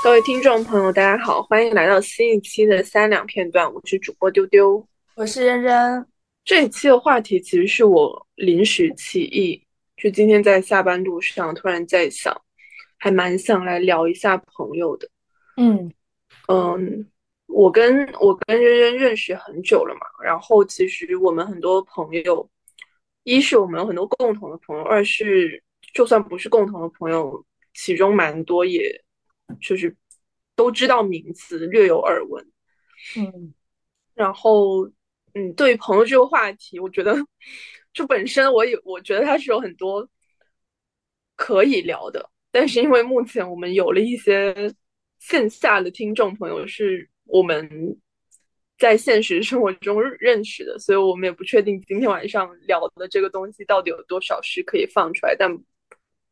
各位听众朋友，大家好，欢迎来到新一期的三两片段，我是主播丢丢，我是嫣嫣。这一期的话题其实是我临时起意，就今天在下班路上突然在想，还蛮想来聊一下朋友的。嗯嗯，我跟我跟嫣嫣认识很久了嘛，然后其实我们很多朋友，一是我们有很多共同的朋友，二是就算不是共同的朋友，其中蛮多也就是都知道名词，略有耳闻。嗯，然后，嗯，对于朋友这个话题，我觉得就本身我也，我觉得它是有很多可以聊的，但是因为目前我们有了一些线下的听众朋友是我们在现实生活中认识的，所以我们也不确定今天晚上聊的这个东西到底有多少是可以放出来。但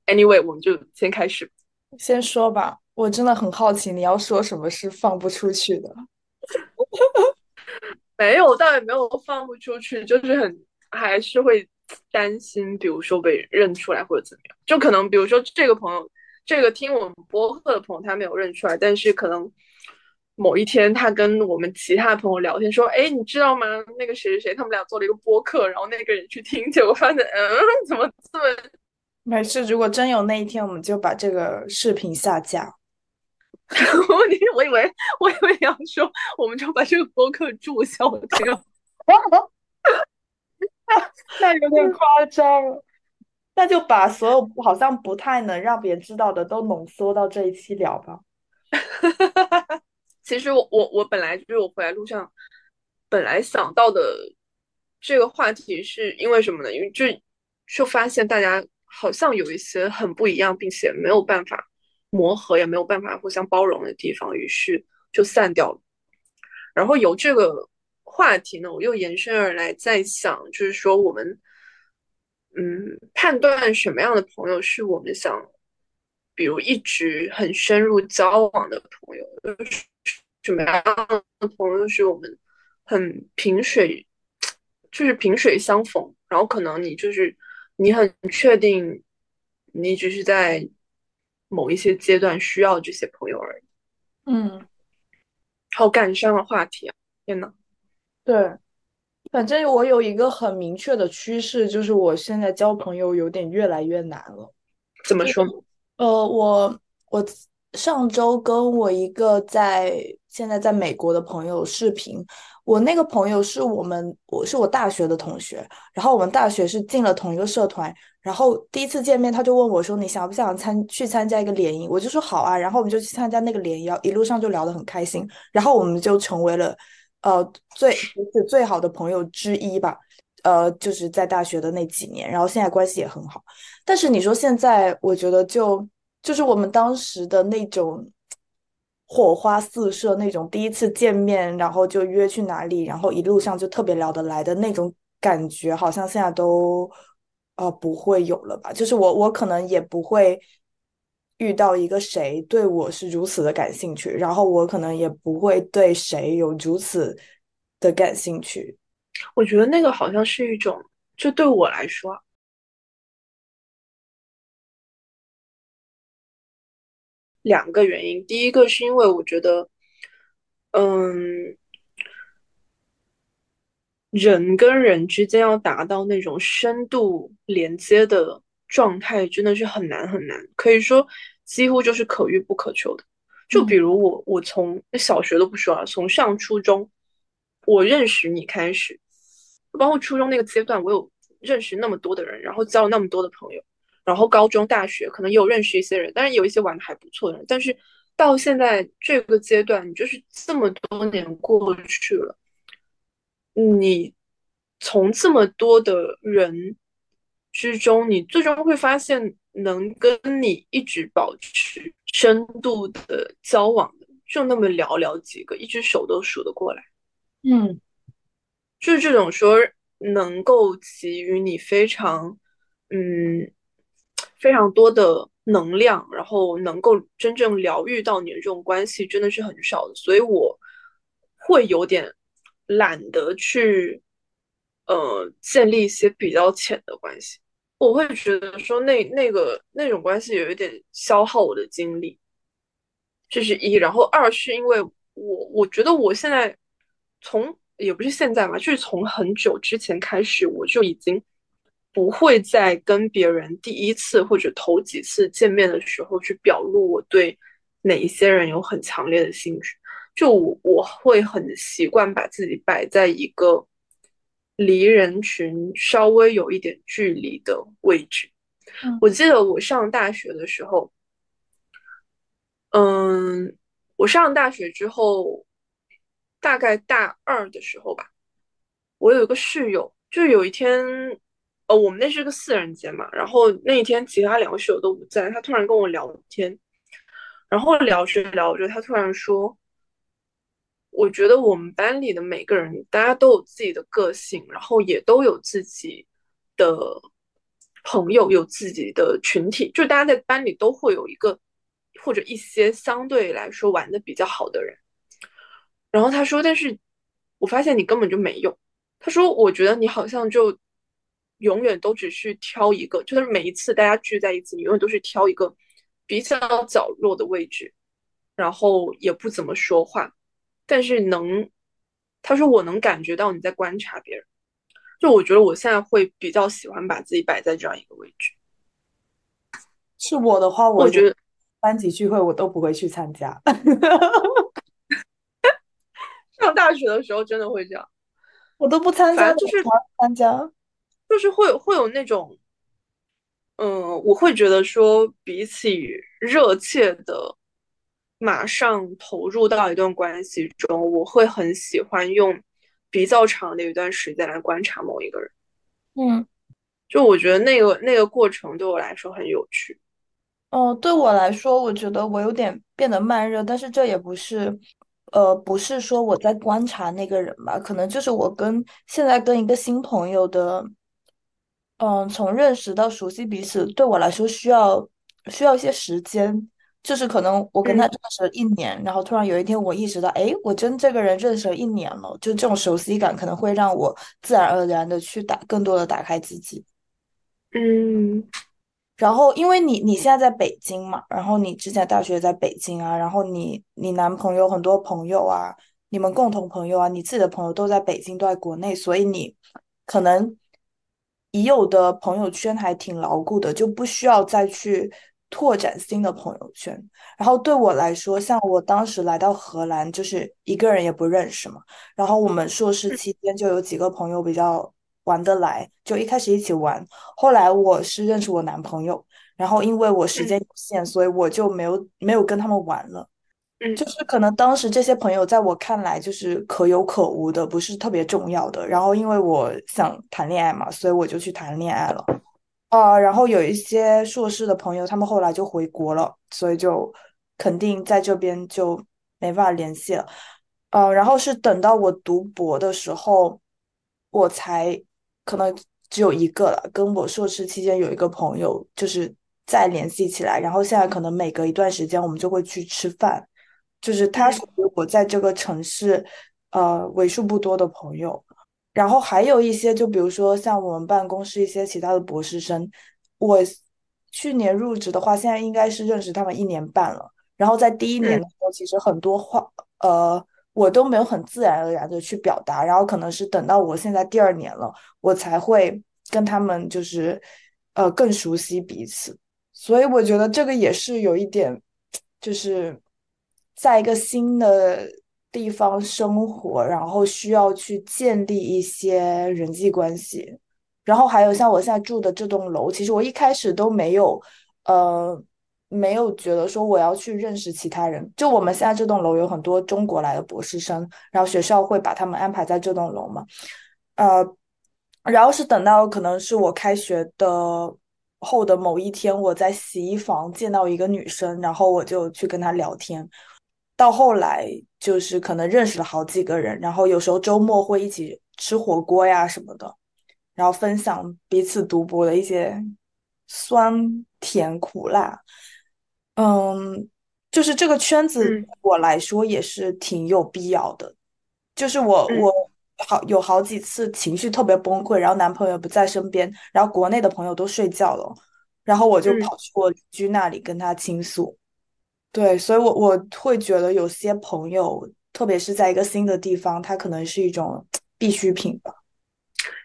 anyway，我们就先开始。先说吧，我真的很好奇你要说什么是放不出去的。没有，倒也没有放不出去，就是很还是会担心，比如说被认出来或者怎么样。就可能比如说这个朋友，这个听我们播客的朋友，他没有认出来，但是可能某一天他跟我们其他朋友聊天说：“哎，你知道吗？那个谁谁谁，他们俩做了一个播客，然后那个人去听，结果发现，嗯，怎么这么……没事，如果真有那一天，我们就把这个视频下架。” 你我以为我以为你要说，我们就把这个播客注销掉。那有点夸张，那就把所有好像不太能让别人知道的都浓缩到这一期聊吧。其实我我我本来就是我回来路上本来想到的这个话题，是因为什么呢？因为就就发现大家好像有一些很不一样，并且没有办法。磨合也没有办法互相包容的地方，于是就散掉了。然后由这个话题呢，我又延伸而来，在想，就是说我们，嗯，判断什么样的朋友是我们想，比如一直很深入交往的朋友，就是什么样的朋友是我们很萍水，就是萍水相逢。然后可能你就是你很确定，你只是在。某一些阶段需要这些朋友而已。嗯，好感伤的话题啊！天呐，对，反正我有一个很明确的趋势，就是我现在交朋友有点越来越难了。怎么说？呃，我我上周跟我一个在现在在美国的朋友视频。我那个朋友是我们，我是我大学的同学，然后我们大学是进了同一个社团，然后第一次见面他就问我说：“你想不想参去参加一个联谊？”我就说好啊，然后我们就去参加那个联谊，一路上就聊得很开心，然后我们就成为了呃最是最好的朋友之一吧，呃，就是在大学的那几年，然后现在关系也很好。但是你说现在，我觉得就就是我们当时的那种。火花四射那种，第一次见面，然后就约去哪里，然后一路上就特别聊得来的那种感觉，好像现在都呃不会有了吧？就是我我可能也不会遇到一个谁对我是如此的感兴趣，然后我可能也不会对谁有如此的感兴趣。我觉得那个好像是一种，就对我来说。两个原因，第一个是因为我觉得，嗯，人跟人之间要达到那种深度连接的状态，真的是很难很难，可以说几乎就是可遇不可求的。就比如我，我从小学都不说了，从上初中，我认识你开始，包括初中那个阶段，我有认识那么多的人，然后交了那么多的朋友。然后高中、大学可能也有认识一些人，但是有一些玩的还不错的人。但是到现在这个阶段，你就是这么多年过去了，你从这么多的人之中，你最终会发现，能跟你一直保持深度的交往的，就那么寥寥几个，一只手都数得过来。嗯，就是这种说能够给予你非常，嗯。非常多的能量，然后能够真正疗愈到你的这种关系，真的是很少的。所以我会有点懒得去，呃，建立一些比较浅的关系。我会觉得说，那那个那种关系有一点消耗我的精力。这是一。然后二是因为我我觉得我现在从也不是现在嘛，就是从很久之前开始，我就已经不会再跟别人第一次或者头几次见面的时候去表露我对哪一些人有很强烈的兴趣。就我我会很习惯把自己摆在一个离人群稍微有一点距离的位置。我记得我上大学的时候，嗯，我上大学之后，大概大二的时候吧，我有一个室友，就有一天，呃，我们那是个四人间嘛，然后那一天其他两个室友都不在，他突然跟我聊天，然后聊着聊着，他突然说。我觉得我们班里的每个人，大家都有自己的个性，然后也都有自己的朋友，有自己的群体，就大家在班里都会有一个或者一些相对来说玩的比较好的人。然后他说：“但是我发现你根本就没有。”他说：“我觉得你好像就永远都只是挑一个，就是每一次大家聚在一起，你永远都是挑一个比较角落的位置，然后也不怎么说话。”但是能，他说我能感觉到你在观察别人，就我觉得我现在会比较喜欢把自己摆在这样一个位置。是我的话，我觉得 班级聚会我都不会去参加。上大学的时候真的会这样，我都不参加，就是参加，就是会会有那种，嗯，我会觉得说比起热切的。马上投入到一段关系中，我会很喜欢用比较长的一段时间来观察某一个人。嗯，就我觉得那个那个过程对我来说很有趣。哦，对我来说，我觉得我有点变得慢热，但是这也不是，呃，不是说我在观察那个人吧，可能就是我跟现在跟一个新朋友的，嗯，从认识到熟悉彼此，对我来说需要需要一些时间。就是可能我跟他认识了一年，然后突然有一天我意识到，哎，我跟这个人认识了一年了，就这种熟悉感可能会让我自然而然的去打更多的打开自己。嗯，然后因为你你现在在北京嘛，然后你之前大学在北京啊，然后你你男朋友很多朋友啊，你们共同朋友啊，你自己的朋友都在北京，都在国内，所以你可能已有的朋友圈还挺牢固的，就不需要再去。拓展新的朋友圈，然后对我来说，像我当时来到荷兰，就是一个人也不认识嘛。然后我们硕士期间就有几个朋友比较玩得来，就一开始一起玩。后来我是认识我男朋友，然后因为我时间有限，所以我就没有没有跟他们玩了。嗯，就是可能当时这些朋友在我看来就是可有可无的，不是特别重要的。然后因为我想谈恋爱嘛，所以我就去谈恋爱了。啊，然后有一些硕士的朋友，他们后来就回国了，所以就肯定在这边就没办法联系了。呃，然后是等到我读博的时候，我才可能只有一个了。跟我硕士期间有一个朋友，就是再联系起来，然后现在可能每隔一段时间我们就会去吃饭，就是他属于我在这个城市呃为数不多的朋友。然后还有一些，就比如说像我们办公室一些其他的博士生，我去年入职的话，现在应该是认识他们一年半了。然后在第一年的时候，其实很多话，呃，我都没有很自然而然的去表达。然后可能是等到我现在第二年了，我才会跟他们就是，呃，更熟悉彼此。所以我觉得这个也是有一点，就是在一个新的。地方生活，然后需要去建立一些人际关系，然后还有像我现在住的这栋楼，其实我一开始都没有，呃，没有觉得说我要去认识其他人。就我们现在这栋楼有很多中国来的博士生，然后学校会把他们安排在这栋楼嘛，呃，然后是等到可能是我开学的后的某一天，我在洗衣房见到一个女生，然后我就去跟她聊天。到后来就是可能认识了好几个人，然后有时候周末会一起吃火锅呀什么的，然后分享彼此读博的一些酸甜苦辣。嗯，就是这个圈子我来说也是挺有必要的。就是我我好有好几次情绪特别崩溃，然后男朋友不在身边，然后国内的朋友都睡觉了，然后我就跑去我邻居那里跟他倾诉。对，所以我我会觉得有些朋友，特别是在一个新的地方，他可能是一种必需品吧。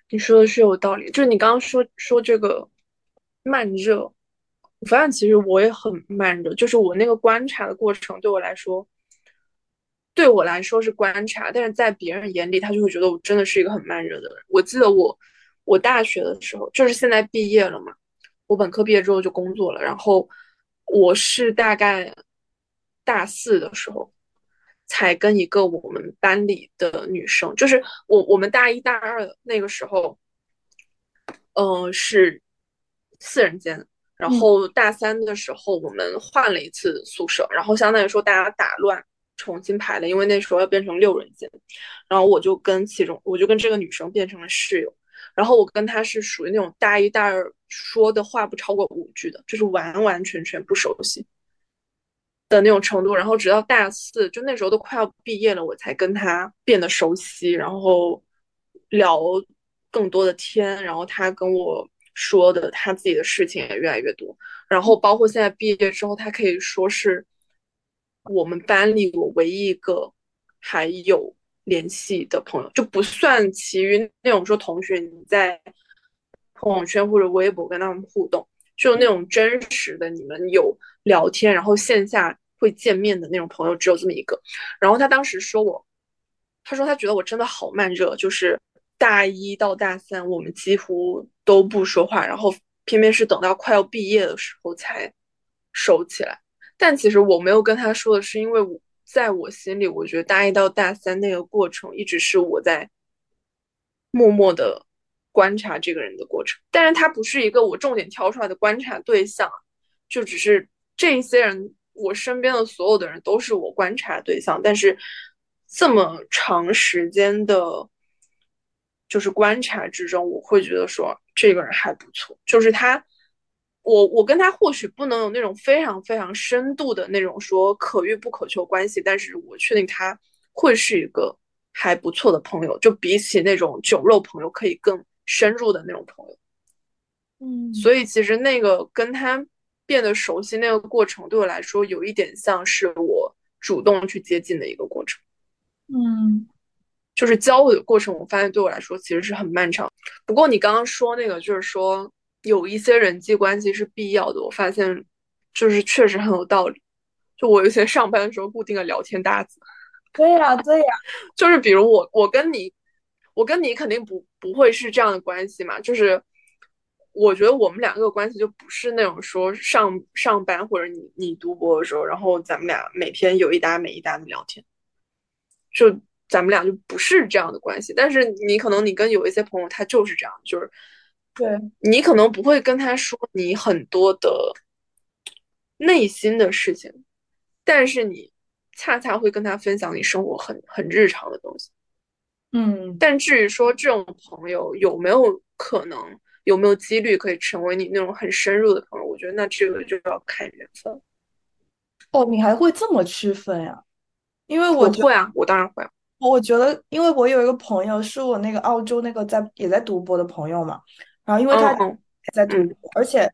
你说的是有道理，就是你刚刚说说这个慢热，我发现其实我也很慢热，就是我那个观察的过程对我来说，对我来说是观察，但是在别人眼里，他就会觉得我真的是一个很慢热的人。我记得我我大学的时候，就是现在毕业了嘛，我本科毕业之后就工作了，然后我是大概大四的时候。才跟一个我们班里的女生，就是我我们大一大二那个时候，嗯，是四人间，然后大三的时候我们换了一次宿舍，然后相当于说大家打乱重新排了，因为那时候要变成六人间，然后我就跟其中我就跟这个女生变成了室友，然后我跟她是属于那种大一大二说的话不超过五句的，就是完完全全不熟悉。的那种程度，然后直到大四，就那时候都快要毕业了，我才跟他变得熟悉，然后聊更多的天，然后他跟我说的他自己的事情也越来越多，然后包括现在毕业之后，他可以说是我们班里我唯一一个还有联系的朋友，就不算其余那种说同学你在朋友圈或者微博跟他们互动，就那种真实的你们有聊天，然后线下。会见面的那种朋友只有这么一个，然后他当时说我，他说他觉得我真的好慢热，就是大一到大三我们几乎都不说话，然后偏偏是等到快要毕业的时候才熟起来。但其实我没有跟他说的是，因为我在我心里，我觉得大一到大三那个过程一直是我在默默的观察这个人的过程，但是他不是一个我重点挑出来的观察对象，就只是这一些人。我身边的所有的人都是我观察对象，但是这么长时间的，就是观察之中，我会觉得说这个人还不错。就是他，我我跟他或许不能有那种非常非常深度的那种说可遇不可求关系，但是我确定他会是一个还不错的朋友，就比起那种酒肉朋友可以更深入的那种朋友。嗯，所以其实那个跟他。变得熟悉那个过程对我来说有一点像是我主动去接近的一个过程，嗯，就是交友的过程，我发现对我来说其实是很漫长。不过你刚刚说那个，就是说有一些人际关系是必要的，我发现就是确实很有道理。就我有些上班的时候固定的聊天搭子，对呀对呀，就是比如我我跟你，我跟你肯定不不会是这样的关系嘛，就是。我觉得我们两个关系就不是那种说上上班或者你你读博的时候，然后咱们俩每天有一搭没一搭的聊天，就咱们俩就不是这样的关系。但是你可能你跟有一些朋友他就是这样，就是对你可能不会跟他说你很多的内心的事情，但是你恰恰会跟他分享你生活很很日常的东西。嗯，但至于说这种朋友有没有可能？有没有几率可以成为你那种很深入的朋友？我觉得那这个就要看缘分。哦，你还会这么区分呀？因为我会啊，我当然会。我觉得，因为我有一个朋友是我那个澳洲那个在也在读博的朋友嘛，然后因为他也在读博，而且，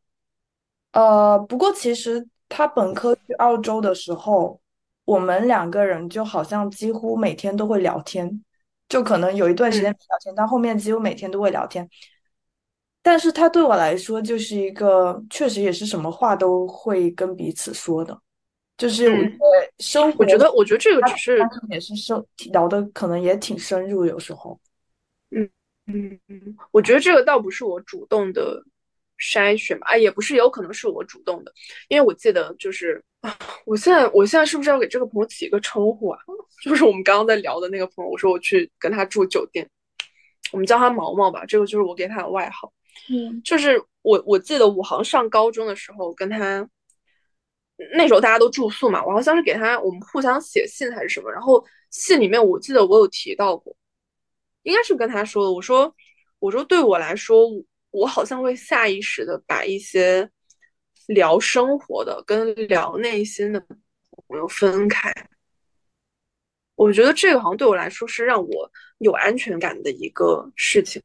呃，不过其实他本科去澳洲的时候，我们两个人就好像几乎每天都会聊天，就可能有一段时间没聊天，但后面几乎每天都会聊天。但是他对我来说就是一个，确实也是什么话都会跟彼此说的，就是生活。我觉得，我觉得这个只是也是生聊的，可能也挺深入，有时候。嗯嗯嗯，我觉得这个倒不是我主动的筛选吧，啊，也不是，有可能是我主动的，因为我记得就是啊，我现在我现在是不是要给这个朋友起一个称呼啊？就是我们刚刚在聊的那个朋友，我说我去跟他住酒店，我们叫他毛毛吧，这个就是我给他的外号。嗯，就是我，我记得我好像上高中的时候跟他，那时候大家都住宿嘛，我好像是给他，我们互相写信还是什么，然后信里面我记得我有提到过，应该是跟他说的，我说，我说对我来说，我好像会下意识的把一些聊生活的跟聊内心的朋友分开，我觉得这个好像对我来说是让我有安全感的一个事情。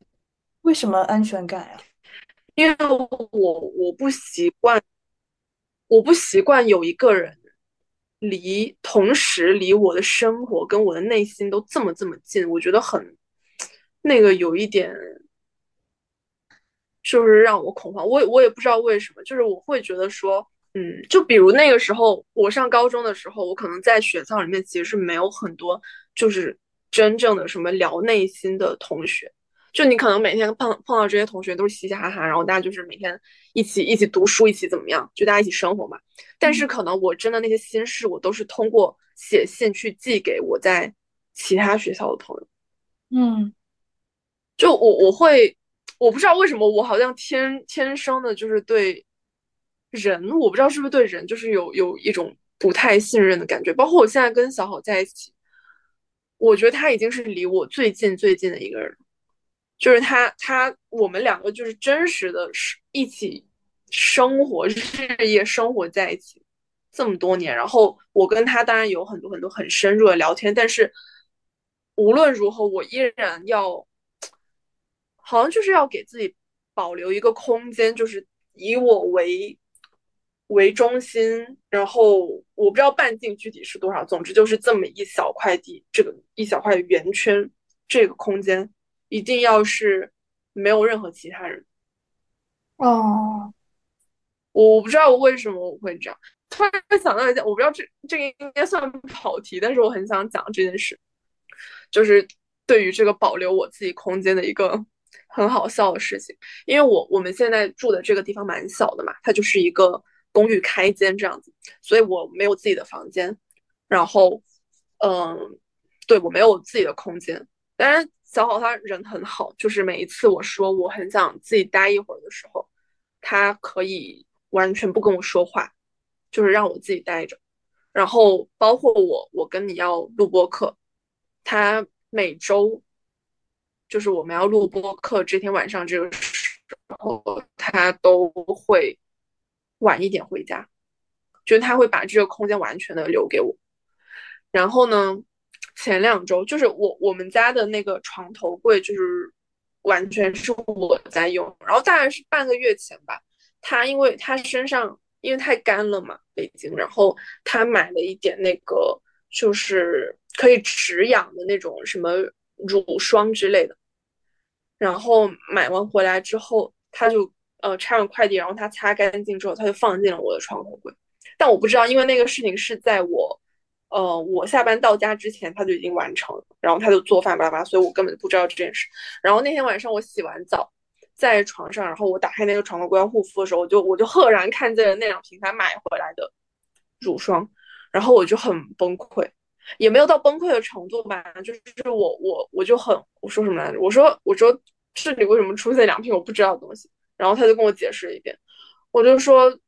为什么安全感呀？因为我我不习惯，我不习惯有一个人离同时离我的生活跟我的内心都这么这么近，我觉得很那个有一点，就是让我恐慌。我也我也不知道为什么，就是我会觉得说，嗯，就比如那个时候我上高中的时候，我可能在学校里面其实是没有很多就是真正的什么聊内心的同学。就你可能每天碰碰到这些同学都是嘻嘻哈哈，然后大家就是每天一起一起读书，一起怎么样，就大家一起生活嘛。但是可能我真的那些心事，我都是通过写信去寄给我在其他学校的朋友。嗯，就我我会，我不知道为什么，我好像天天生的就是对人，我不知道是不是对人，就是有有一种不太信任的感觉。包括我现在跟小好在一起，我觉得他已经是离我最近最近的一个人。就是他，他我们两个就是真实的，是一起生活、日夜生活在一起这么多年。然后我跟他当然有很多很多很深入的聊天，但是无论如何，我依然要，好像就是要给自己保留一个空间，就是以我为为中心。然后我不知道半径具体是多少，总之就是这么一小块地，这个一小块圆圈，这个空间。一定要是没有任何其他人哦，我不知道为什么我会这样。突然想到一件，我不知道这这个应该算跑题，但是我很想讲这件事，就是对于这个保留我自己空间的一个很好笑的事情。因为我我们现在住的这个地方蛮小的嘛，它就是一个公寓开间这样子，所以我没有自己的房间。然后，嗯，对我没有自己的空间，当然。小好他人很好，就是每一次我说我很想自己待一会儿的时候，他可以完全不跟我说话，就是让我自己待着。然后包括我，我跟你要录播课，他每周就是我们要录播课这天晚上这个时候，他都会晚一点回家，就他会把这个空间完全的留给我。然后呢？前两周就是我我们家的那个床头柜，就是完全是我在用。然后大概是半个月前吧，他因为他身上因为太干了嘛，北京，然后他买了一点那个就是可以止痒的那种什么乳霜之类的。然后买完回来之后，他就呃拆完快递，然后他擦干净之后，他就放进了我的床头柜。但我不知道，因为那个事情是在我。呃，我下班到家之前他就已经完成了，然后他就做饭巴拉巴拉，所以我根本就不知道这件事。然后那天晚上我洗完澡，在床上，然后我打开那个床头柜要护肤的时候，我就我就赫然看见了那两瓶他买回来的乳霜，然后我就很崩溃，也没有到崩溃的程度吧，就是我我我就很我说什么来着？我说我说这里为什么出现两瓶我不知道的东西？然后他就跟我解释了一遍，我就说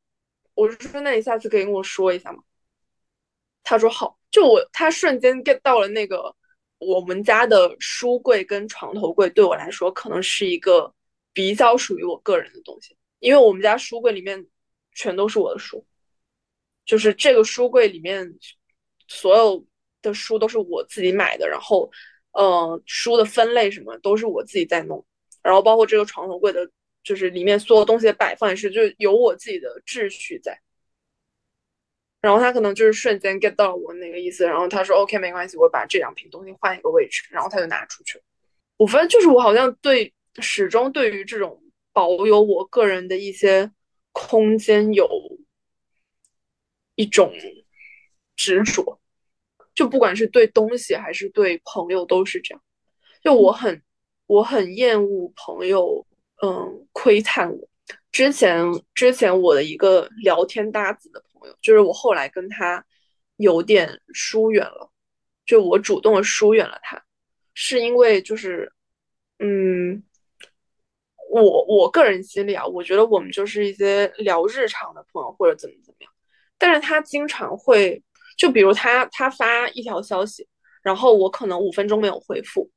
我就说那你下次可以跟我说一下吗？他说好，就我他瞬间 get 到了那个我们家的书柜跟床头柜对我来说可能是一个比较属于我个人的东西，因为我们家书柜里面全都是我的书，就是这个书柜里面所有的书都是我自己买的，然后呃书的分类什么都是我自己在弄，然后包括这个床头柜的，就是里面所有东西的摆放也是就是有我自己的秩序在。然后他可能就是瞬间 get 到我那个意思，然后他说 OK 没关系，我把这两瓶东西换一个位置，然后他就拿出去了。我发现就是我好像对始终对于这种保有我个人的一些空间有一种执着，就不管是对东西还是对朋友都是这样。就我很我很厌恶朋友嗯窥探我。之前之前我的一个聊天搭子的朋友。就是我后来跟他有点疏远了，就我主动的疏远了他，是因为就是，嗯，我我个人心里啊，我觉得我们就是一些聊日常的朋友或者怎么怎么样，但是他经常会，就比如他他发一条消息，然后我可能五分钟没有回复，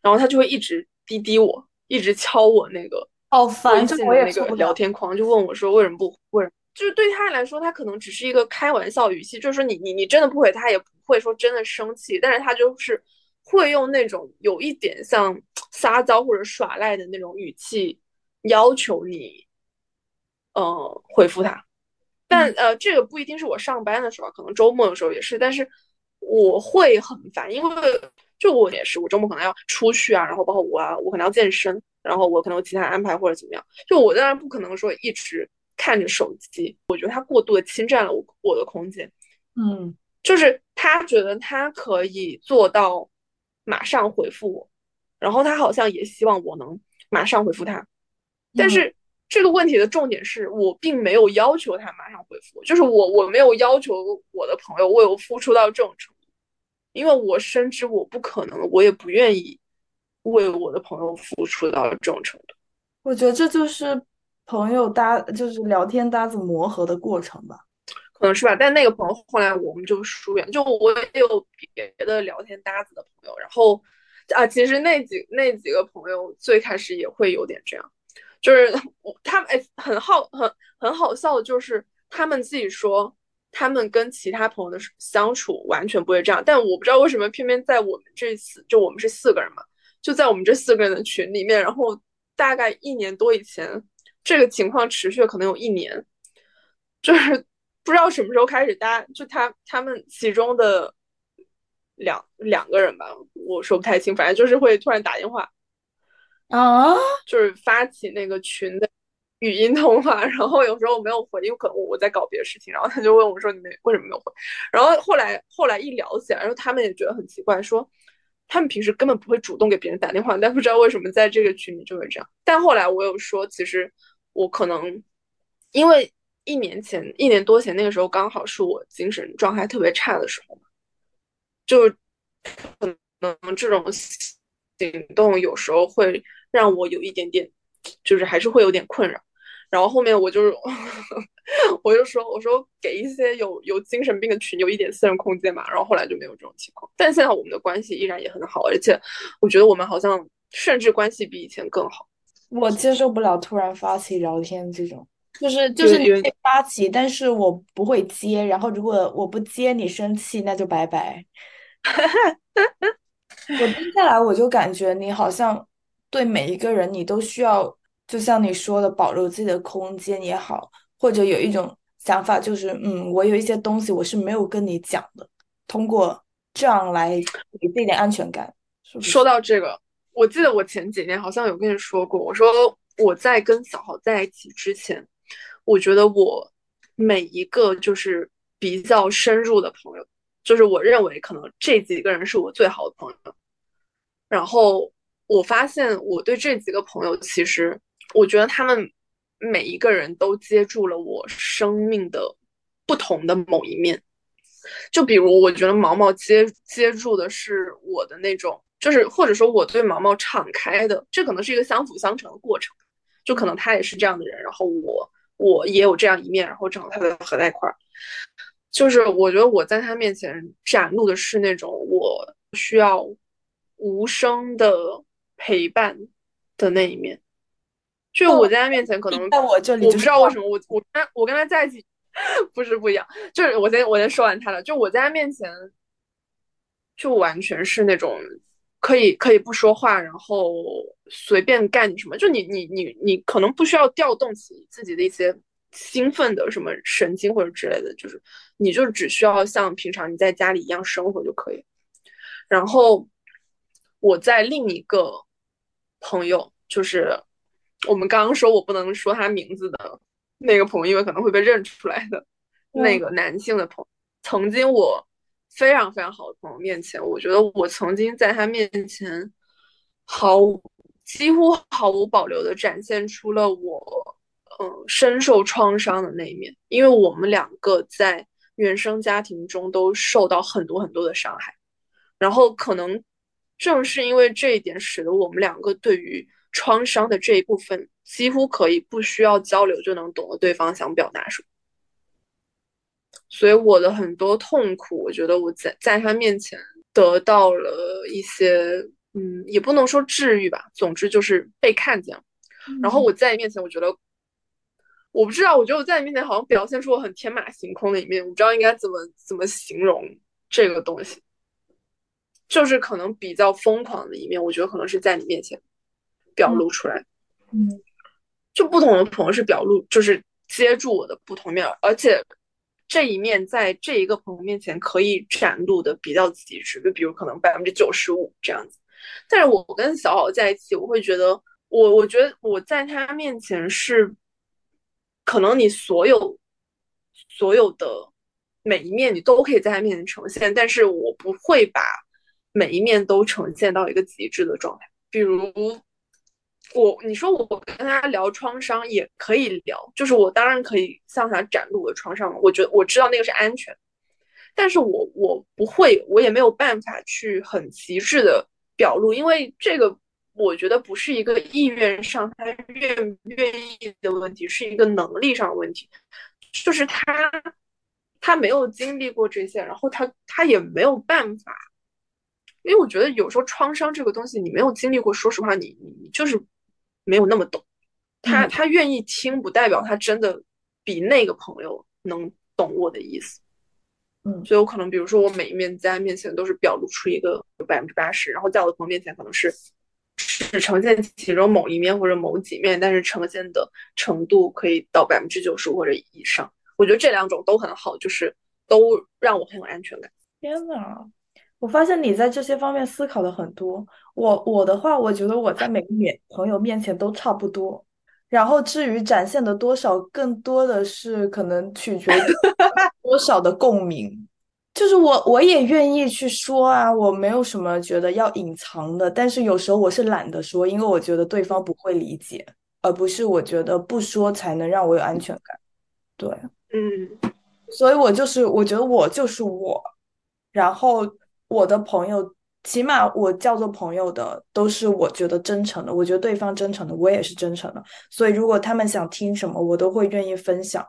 然后他就会一直滴滴我，一直敲我那个好烦，就我那个聊天框，就问我说为什么不为什么。就是对他来说，他可能只是一个开玩笑语气，就是说你你你真的不回，他也不会说真的生气，但是他就是会用那种有一点像撒娇或者耍赖的那种语气要求你，嗯，回复他。但呃，这个不一定是我上班的时候，可能周末的时候也是。但是我会很烦，因为就我也是，我周末可能要出去啊，然后包括我啊，我可能要健身，然后我可能有其他安排或者怎么样。就我当然不可能说一直看着手机，我觉得他过度的侵占了我我的空间。嗯，就是他觉得他可以做到马上回复我，然后他好像也希望我能马上回复他，但是。这个问题的重点是我并没有要求他马上回复，就是我我没有要求我的朋友为我付出到这种程度，因为我深知我不可能，我也不愿意为我的朋友付出到这种程度。我觉得这就是朋友搭，就是聊天搭子磨合的过程吧，可能是吧。但那个朋友后来我们就疏远，就我也有别的聊天搭子的朋友，然后啊，其实那几那几个朋友最开始也会有点这样。就是他们哎，很好很很好笑的，就是他们自己说他们跟其他朋友的相处完全不会这样，但我不知道为什么偏偏在我们这次就我们是四个人嘛，就在我们这四个人的群里面，然后大概一年多以前，这个情况持续了可能有一年，就是不知道什么时候开始，大家就他他们其中的两两个人吧，我说不太清，反正就是会突然打电话。啊，就是发起那个群的语音通话，然后有时候我没有回，因为可能我在搞别的事情，然后他就问我说：“你没为什么没有回？”然后后来后来一聊起来，然后他们也觉得很奇怪，说他们平时根本不会主动给别人打电话，但不知道为什么在这个群里就会这样。但后来我有说，其实我可能因为一年前一年多前那个时候刚好是我精神状态特别差的时候嘛，就可能这种行动有时候会。让我有一点点，就是还是会有点困扰。然后后面我就 我就说，我说给一些有有精神病的群有一点私人空间嘛。然后后来就没有这种情况。但现在我们的关系依然也很好，而且我觉得我们好像甚至关系比以前更好。我接受不了突然发起聊天这种，就是就是你可以发起，但是我不会接。然后如果我不接你生气，那就拜拜。我接下来我就感觉你好像。对每一个人，你都需要，就像你说的，保留自己的空间也好，或者有一种想法，就是，嗯，我有一些东西我是没有跟你讲的，通过这样来给自己点安全感。说到这个，我记得我前几年好像有跟你说过，我说我在跟小豪在一起之前，我觉得我每一个就是比较深入的朋友，就是我认为可能这几个人是我最好的朋友，然后。我发现我对这几个朋友，其实我觉得他们每一个人都接住了我生命的不同的某一面。就比如，我觉得毛毛接接住的是我的那种，就是或者说我对毛毛敞开的，这可能是一个相辅相成的过程。就可能他也是这样的人，然后我我也有这样一面，然后正好他们合在一块儿。就是我觉得我在他面前展露的是那种我需要无声的。陪伴的那一面，就我在他面前可能在我这里，我不知道为什么我我跟他我跟他在一起 不是不一样，就是我先我先说完他了，就我在他面前就完全是那种可以可以不说话，然后随便干你什么，就你你你你可能不需要调动起自己的一些兴奋的什么神经或者之类的，就是你就只需要像平常你在家里一样生活就可以，然后我在另一个。朋友就是我们刚刚说我不能说他名字的那个朋友，因为可能会被认出来的那个男性的朋友。曾经我非常非常好的朋友面前，我觉得我曾经在他面前毫几乎毫无保留的展现出了我嗯深受创伤的那一面，因为我们两个在原生家庭中都受到很多很多的伤害，然后可能。正是因为这一点，使得我们两个对于创伤的这一部分，几乎可以不需要交流就能懂得对方想表达什么。所以我的很多痛苦，我觉得我在在他面前得到了一些，嗯，也不能说治愈吧，总之就是被看见了。然后我在你面前，我觉得，我不知道，我觉得我在你面前好像表现出我很天马行空的一面，我不知道应该怎么怎么形容这个东西。就是可能比较疯狂的一面，我觉得可能是在你面前表露出来。嗯，就不同的朋友是表露，就是接住我的不同面，而且这一面在这一个朋友面前可以展露的比较极致，就比如可能百分之九十五这样子。但是我跟小好在一起，我会觉得我我觉得我在他面前是可能你所有所有的每一面你都可以在他面前呈现，但是我不会把每一面都呈现到一个极致的状态，比如。我你说我跟他聊创伤也可以聊，就是我当然可以向他展露我的创伤，我觉得我知道那个是安全，但是我我不会，我也没有办法去很极致的表露，因为这个我觉得不是一个意愿上他愿不愿意的问题，是一个能力上的问题，就是他他没有经历过这些，然后他他也没有办法，因为我觉得有时候创伤这个东西你没有经历过，说实话你你就是。没有那么懂，他他愿意听，不代表他真的比那个朋友能懂我的意思。嗯，所以我可能，比如说，我每一面在他面前都是表露出一个百分之八十，然后在我的朋友面前可能是只呈现其中某一面或者某几面，但是呈现的程度可以到百分之九十或者以上。我觉得这两种都很好，就是都让我很有安全感。天呐！我发现你在这些方面思考的很多。我我的话，我觉得我在每个面朋友面前都差不多。然后至于展现的多少，更多的是可能取决于 多少的共鸣。就是我我也愿意去说啊，我没有什么觉得要隐藏的。但是有时候我是懒得说，因为我觉得对方不会理解，而不是我觉得不说才能让我有安全感。对，嗯，所以我就是我觉得我就是我，然后。我的朋友，起码我叫做朋友的，都是我觉得真诚的。我觉得对方真诚的，我也是真诚的。所以，如果他们想听什么，我都会愿意分享。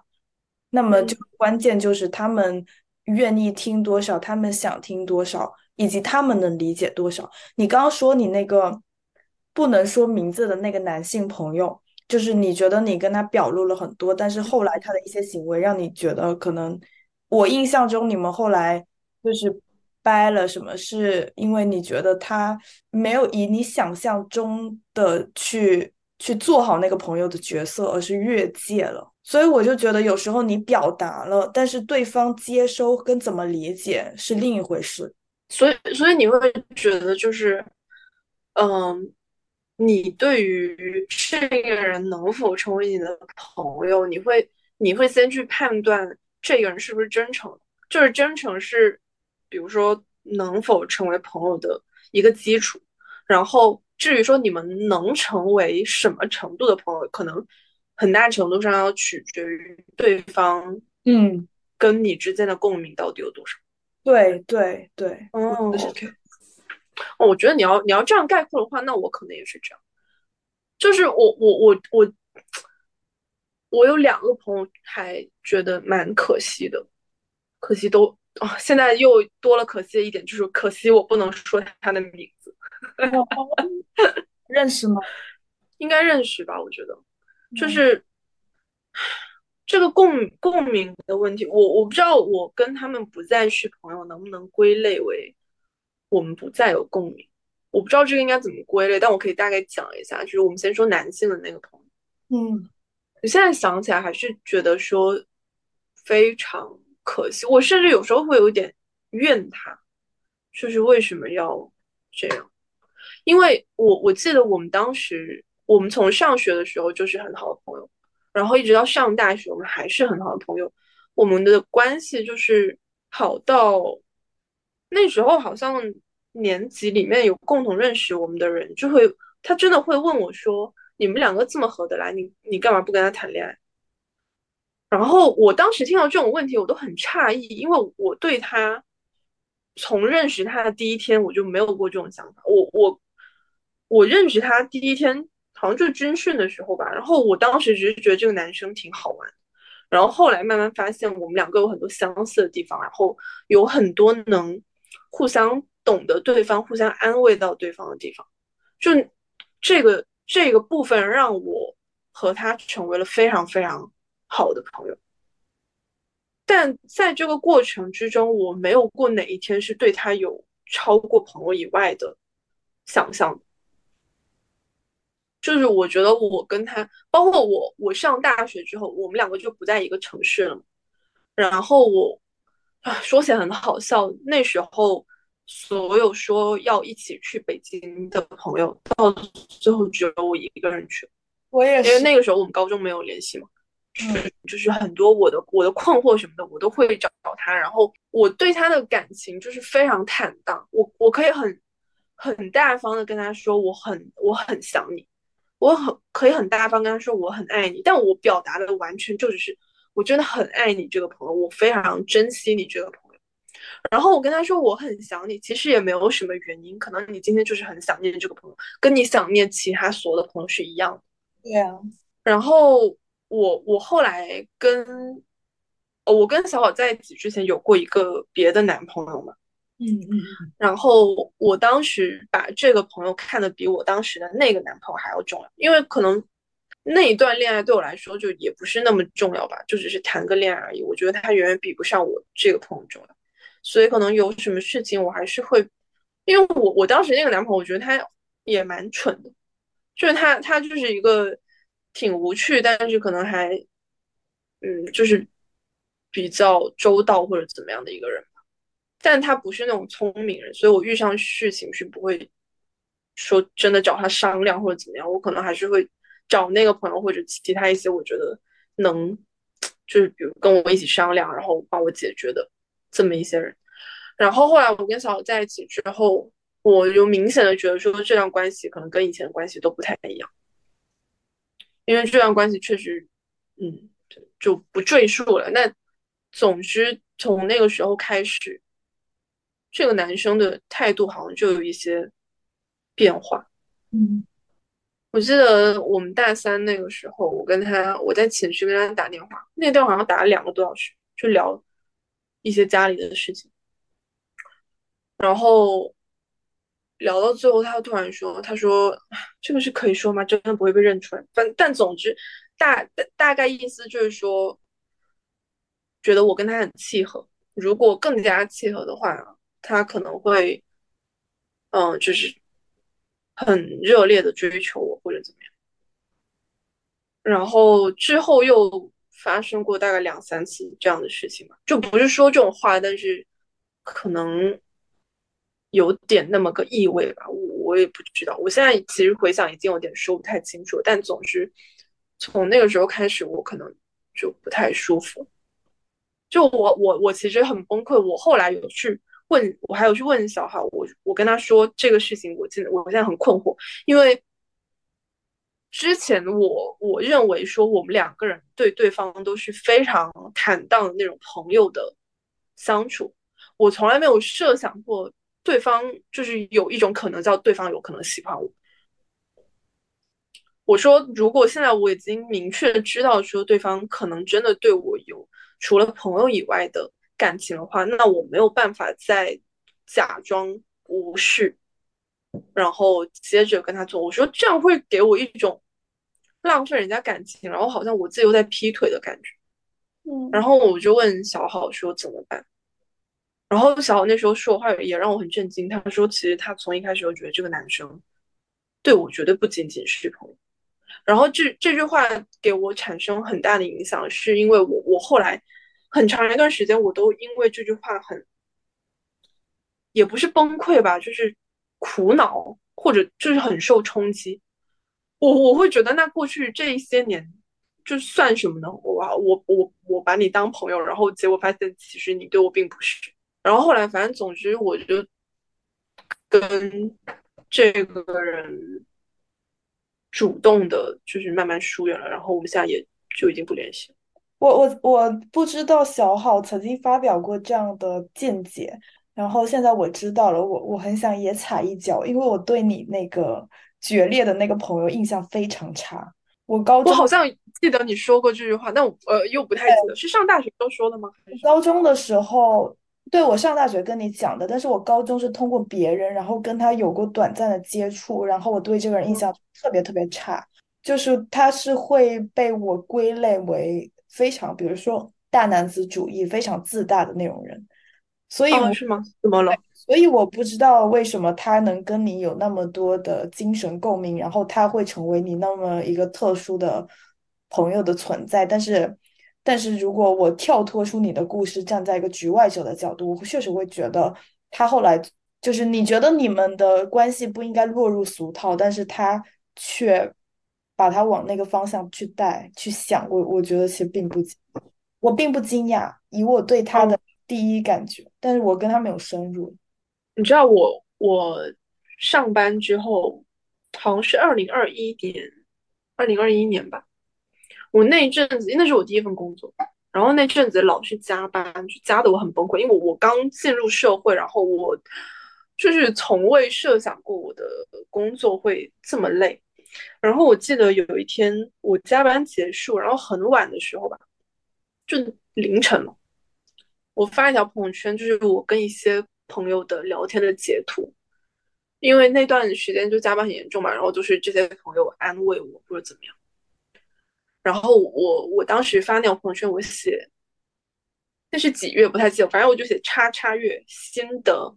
那么，就关键就是他们愿意听多少，他们想听多少，以及他们能理解多少。你刚刚说你那个不能说名字的那个男性朋友，就是你觉得你跟他表露了很多，但是后来他的一些行为让你觉得可能，我印象中你们后来就是。掰了什么？是因为你觉得他没有以你想象中的去去做好那个朋友的角色，而是越界了。所以我就觉得有时候你表达了，但是对方接收跟怎么理解是另一回事。所以，所以你会觉得就是，嗯，你对于这个人能否成为你的朋友，你会你会先去判断这个人是不是真诚，就是真诚是。比如说，能否成为朋友的一个基础，然后至于说你们能成为什么程度的朋友，可能很大程度上要取决于对方，嗯，跟你之间的共鸣到底有多少。对对对，嗯，OK。哦，我觉得你要你要这样概括的话，那我可能也是这样。就是我我我我，我有两个朋友还觉得蛮可惜的，可惜都。哦，现在又多了可惜的一点，就是可惜我不能说他的名字。认识吗？应该认识吧？我觉得，就是这个共共鸣的问题，我我不知道我跟他们不再是朋友，能不能归类为我们不再有共鸣？我不知道这个应该怎么归类，但我可以大概讲一下，就是我们先说男性的那个朋友。嗯，你现在想起来还是觉得说非常。可惜，我甚至有时候会有点怨他，就是为什么要这样？因为我我记得我们当时，我们从上学的时候就是很好的朋友，然后一直到上大学，我们还是很好的朋友。我们的关系就是好到那时候，好像年级里面有共同认识我们的人，就会他真的会问我说：“你们两个这么合得来，你你干嘛不跟他谈恋爱？”然后我当时听到这种问题，我都很诧异，因为我对他从认识他的第一天我就没有过这种想法。我我我认识他第一天好像就是军训的时候吧，然后我当时只是觉得这个男生挺好玩，然后后来慢慢发现我们两个有很多相似的地方，然后有很多能互相懂得对方、互相安慰到对方的地方，就这个这个部分让我和他成为了非常非常。好的朋友，但在这个过程之中，我没有过哪一天是对他有超过朋友以外的想象。就是我觉得我跟他，包括我，我上大学之后，我们两个就不在一个城市了嘛。然后我啊，说起来很好笑，那时候所有说要一起去北京的朋友，到最后只有我一个人去。我也是，因为那个时候我们高中没有联系嘛，就是就是很多我的我的困惑什么的，我都会找他。然后我对他的感情就是非常坦荡，我我可以很很大方的跟他说我很我很想你，我很可以很大方跟他说我很爱你，但我表达的完全就只是我真的很爱你这个朋友，我非常珍惜你这个朋友。然后我跟他说我很想你，其实也没有什么原因，可能你今天就是很想念这个朋友，跟你想念其他所有的朋友是一样的。对啊，然后我我后来跟，我跟小宝在一起之前有过一个别的男朋友嘛，嗯嗯，然后我当时把这个朋友看得比我当时的那个男朋友还要重要，因为可能那一段恋爱对我来说就也不是那么重要吧，就只是谈个恋爱而已。我觉得他远远比不上我这个朋友重要，所以可能有什么事情我还是会，因为我我当时那个男朋友，我觉得他也蛮蠢的。就是他，他就是一个挺无趣，但是可能还，嗯，就是比较周到或者怎么样的一个人吧。但他不是那种聪明人，所以我遇上事情是不会说真的找他商量或者怎么样，我可能还是会找那个朋友或者其他一些我觉得能，就是比如跟我一起商量，然后帮我解决的这么一些人。然后后来我跟小小在一起之后。我就明显的觉得说这段关系可能跟以前的关系都不太一样，因为这段关系确实，嗯，就不赘述了。那总之从那个时候开始，这个男生的态度好像就有一些变化。嗯，我记得我们大三那个时候，我跟他我在寝室跟他打电话，那电话好像打了两个多小时，就聊一些家里的事情，然后。聊到最后，他突然说：“他说这个是可以说吗？真的不会被认出来。但但总之，大大大概意思就是说，觉得我跟他很契合。如果更加契合的话，他可能会，嗯，就是很热烈的追求我或者怎么样。然后之后又发生过大概两三次这样的事情嘛，就不是说这种话，但是可能。”有点那么个意味吧，我我也不知道。我现在其实回想已经有点说不太清楚，但总之从那个时候开始，我可能就不太舒服。就我我我其实很崩溃。我后来有去问，我还有去问小孩，我我跟他说这个事情，我现我现在很困惑，因为之前我我认为说我们两个人对对方都是非常坦荡的那种朋友的相处，我从来没有设想过。对方就是有一种可能，叫对方有可能喜欢我。我说，如果现在我已经明确的知道说对方可能真的对我有除了朋友以外的感情的话，那我没有办法再假装无视，然后接着跟他做。我说这样会给我一种浪费人家感情，然后好像我自己又在劈腿的感觉。嗯，然后我就问小好说怎么办？然后小豪那时候说话也让我很震惊。他说：“其实他从一开始就觉得这个男生对我绝对不仅仅是朋友。”然后这这句话给我产生很大的影响，是因为我我后来很长一段时间我都因为这句话很也不是崩溃吧，就是苦恼或者就是很受冲击。我我会觉得那过去这一些年就算什么呢？我我我我把你当朋友，然后结果发现其实你对我并不是。然后后来，反正总之，我就跟这个人主动的，就是慢慢疏远了。然后我们现在也就已经不联系。我我我不知道小好曾经发表过这样的见解，然后现在我知道了。我我很想也踩一脚，因为我对你那个决裂的那个朋友印象非常差。我高中我好像记得你说过这句话，但我呃又不太记得是上大学时候说的吗？高中的时候。对我上大学跟你讲的，但是我高中是通过别人，然后跟他有过短暂的接触，然后我对这个人印象特别特别差，就是他是会被我归类为非常，比如说大男子主义、非常自大的那种人，所以我是吗？怎么了？所以我不知道为什么他能跟你有那么多的精神共鸣，然后他会成为你那么一个特殊的朋友的存在。但是，但是如果我跳脱出你的故事，站在一个局外者的角度，我确实会觉得他后来就是你觉得你们的关系不应该落入俗套，但是他却把他往那个方向去带去想。我我觉得其实并不，我并不惊讶，以我对他的第一感觉，但是我跟他没有深入。你知道我我上班之后，好像是二零二一年，二零二一年吧。我那一阵子，那是我第一份工作，然后那阵子老是加班，就加的我很崩溃。因为我我刚进入社会，然后我就是从未设想过我的工作会这么累。然后我记得有一天我加班结束，然后很晚的时候吧，就凌晨了，我发一条朋友圈，就是我跟一些。朋友的聊天的截图，因为那段时间就加班很严重嘛，然后就是这些朋友安慰我或者怎么样。然后我我当时发那条朋友圈，我写那是几月不太记得，反正我就写叉叉月心得，